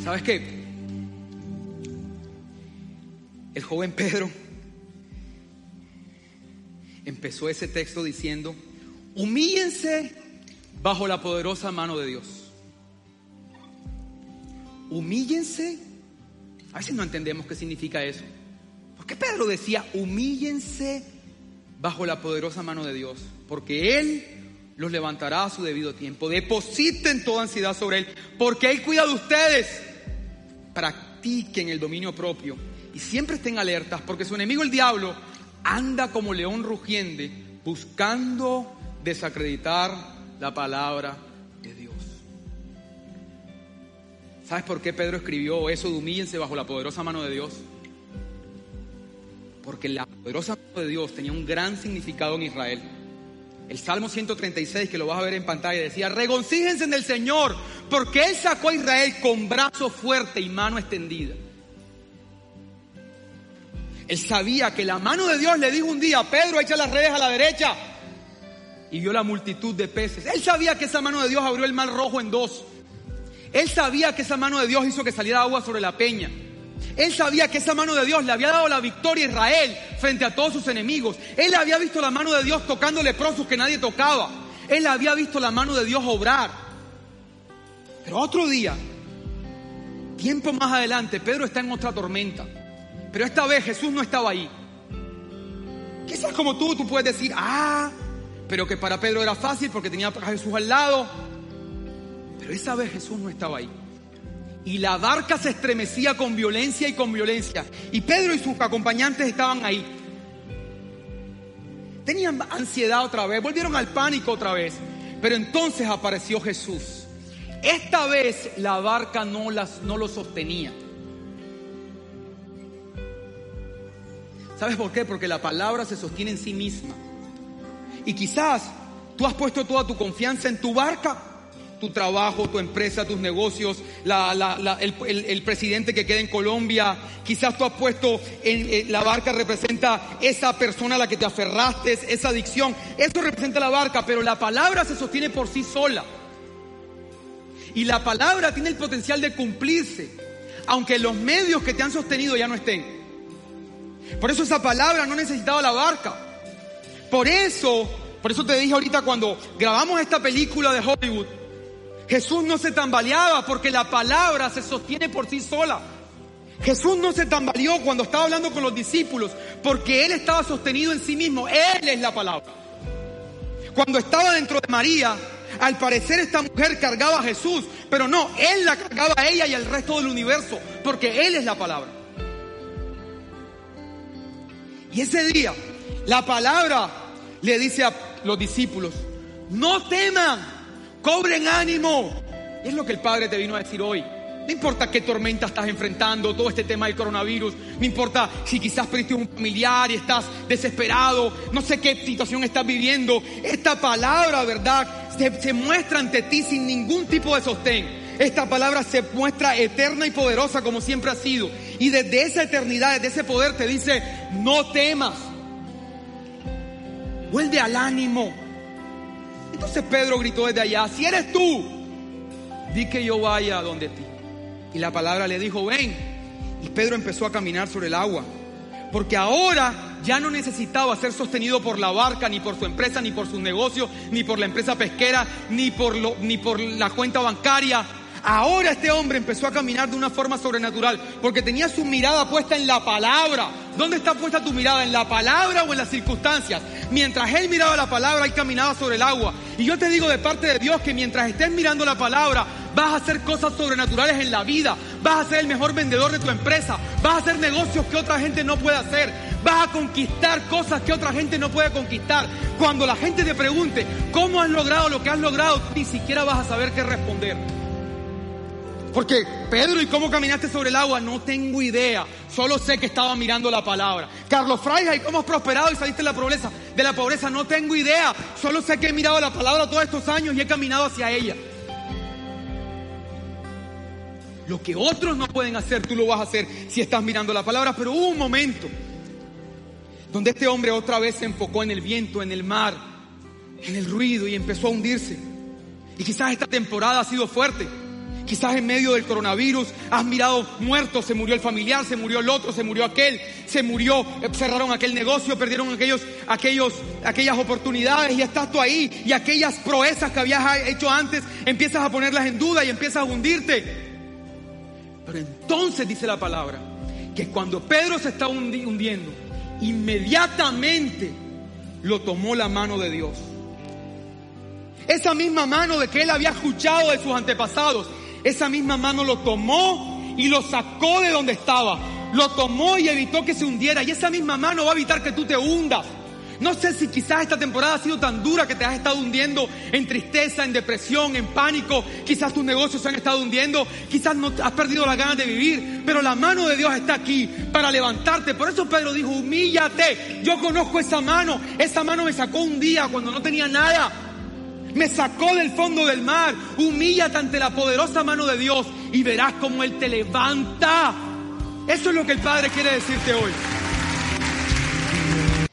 S2: ¿Sabes qué? El joven Pedro empezó ese texto diciendo, humíllense bajo la poderosa mano de Dios. Humíllense. A veces no entendemos qué significa eso. ¿Por qué Pedro decía, humíllense bajo la poderosa mano de Dios? Porque Él los levantará a su debido tiempo. Depositen toda ansiedad sobre Él, porque Él cuida de ustedes. Practiquen el dominio propio y siempre estén alertas, porque su enemigo el diablo anda como león rugiente buscando desacreditar la palabra de Dios. ¿Sabes por qué Pedro escribió eso de humíllense bajo la poderosa mano de Dios? Porque la poderosa mano de Dios tenía un gran significado en Israel. El Salmo 136, que lo vas a ver en pantalla, decía, regocíjense en el Señor, porque Él sacó a Israel con brazo fuerte y mano extendida. Él sabía que la mano de Dios le dijo un día, Pedro, echa las redes a la derecha. Y vio la multitud de peces. Él sabía que esa mano de Dios abrió el mar rojo en dos. Él sabía que esa mano de Dios hizo que saliera agua sobre la peña. Él sabía que esa mano de Dios le había dado la victoria a Israel frente a todos sus enemigos. Él había visto la mano de Dios tocando leprosos que nadie tocaba. Él había visto la mano de Dios obrar. Pero otro día, tiempo más adelante, Pedro está en otra tormenta. Pero esta vez Jesús no estaba ahí. Quizás como tú, tú puedes decir, ah, pero que para Pedro era fácil porque tenía a Jesús al lado. Pero esa vez Jesús no estaba ahí. Y la barca se estremecía con violencia y con violencia. Y Pedro y sus acompañantes estaban ahí. Tenían ansiedad otra vez, volvieron al pánico otra vez. Pero entonces apareció Jesús. Esta vez la barca no, las, no lo sostenía. ¿Sabes por qué? Porque la palabra se sostiene en sí misma. Y quizás tú has puesto toda tu confianza en tu barca, tu trabajo, tu empresa, tus negocios, el, presidente que queda en Colombia. Quizás tú has puesto en, la barca representa esa persona a la que te aferraste, esa adicción. Eso representa la barca, pero la palabra se sostiene por sí sola. Y la palabra tiene el potencial de cumplirse, aunque los medios que te han sostenido ya no estén. Por eso esa palabra no necesitaba la barca. Por eso, por eso te dije ahorita cuando grabamos esta película de Hollywood, Jesús no se tambaleaba porque la palabra se sostiene por sí sola. Jesús no se tambaleó cuando estaba hablando con los discípulos porque Él estaba sostenido en sí mismo. Él es la palabra. Cuando estaba dentro de María, al parecer esta mujer cargaba a Jesús, pero no, Él la cargaba a ella y al resto del universo porque Él es la palabra. Y ese día la palabra le dice a los discípulos, no teman, cobren ánimo. Y es lo que el Padre te vino a decir hoy. No importa qué tormenta estás enfrentando, todo este tema del coronavirus. No importa si quizás perdiste un familiar y estás desesperado. No sé qué situación estás viviendo. Esta palabra, ¿verdad? Se, se muestra ante ti sin ningún tipo de sostén. Esta palabra se muestra eterna y poderosa como siempre ha sido. Y desde esa eternidad, desde ese poder te dice, no temas. Vuelve al ánimo. Entonces Pedro gritó desde allá, si eres tú, di que yo vaya donde ti. Y la palabra le dijo, ven. Y Pedro empezó a caminar sobre el agua. Porque ahora ya no necesitaba ser sostenido por la barca, ni por su empresa, ni por sus negocios, ni por la empresa pesquera, ni por la cuenta bancaria, Ahora este hombre empezó a caminar de una forma sobrenatural porque tenía su mirada puesta en la palabra. ¿Dónde está puesta tu mirada? ¿En la palabra o en las circunstancias? Mientras él miraba la palabra, él caminaba sobre el agua. Y yo te digo de parte de Dios que mientras estés mirando la palabra, vas a hacer cosas sobrenaturales en la vida, vas a ser el mejor vendedor de tu empresa, vas a hacer negocios que otra gente no puede hacer, vas a conquistar cosas que otra gente no puede conquistar. Cuando la gente te pregunte cómo has logrado lo que has logrado, ni siquiera vas a saber qué responder. Porque Pedro, ¿y cómo caminaste sobre el agua? No tengo idea. Solo sé que estaba mirando la palabra. Carlos Fraija, ¿y cómo has prosperado y saliste de la pobreza? De la pobreza, no tengo idea. Solo sé que he mirado la palabra todos estos años y he caminado hacia ella. Lo que otros no pueden hacer, tú lo vas a hacer si estás mirando la palabra. Pero hubo un momento donde este hombre otra vez se enfocó en el viento, en el mar, en el ruido y empezó a hundirse. Y quizás esta temporada ha sido fuerte. Quizás en medio del coronavirus has mirado muertos, se murió el familiar, se murió el otro, se murió aquel, se murió, eh, cerraron aquel negocio, perdieron aquellos, aquellos, aquellas oportunidades y estás tú ahí y aquellas proezas que habías hecho antes empiezas a ponerlas en duda y empiezas a hundirte. Pero entonces dice la palabra que cuando Pedro se está hundiendo, inmediatamente lo tomó la mano de Dios. Esa misma mano de que él había escuchado de sus antepasados, esa misma mano lo tomó y lo sacó de donde estaba. Lo tomó y evitó que se hundiera. Y esa misma mano va a evitar que tú te hundas. No sé si quizás esta temporada ha sido tan dura que te has estado hundiendo en tristeza, en depresión, en pánico. Quizás tus negocios se han estado hundiendo. Quizás no has perdido las ganas de vivir. Pero la mano de Dios está aquí para levantarte. Por eso Pedro dijo, humíllate. Yo conozco esa mano. Esa mano me sacó un día cuando no tenía nada. Me sacó del fondo del mar. Humíllate ante la poderosa mano de Dios y verás cómo Él te levanta. Eso es lo que el Padre quiere decirte hoy.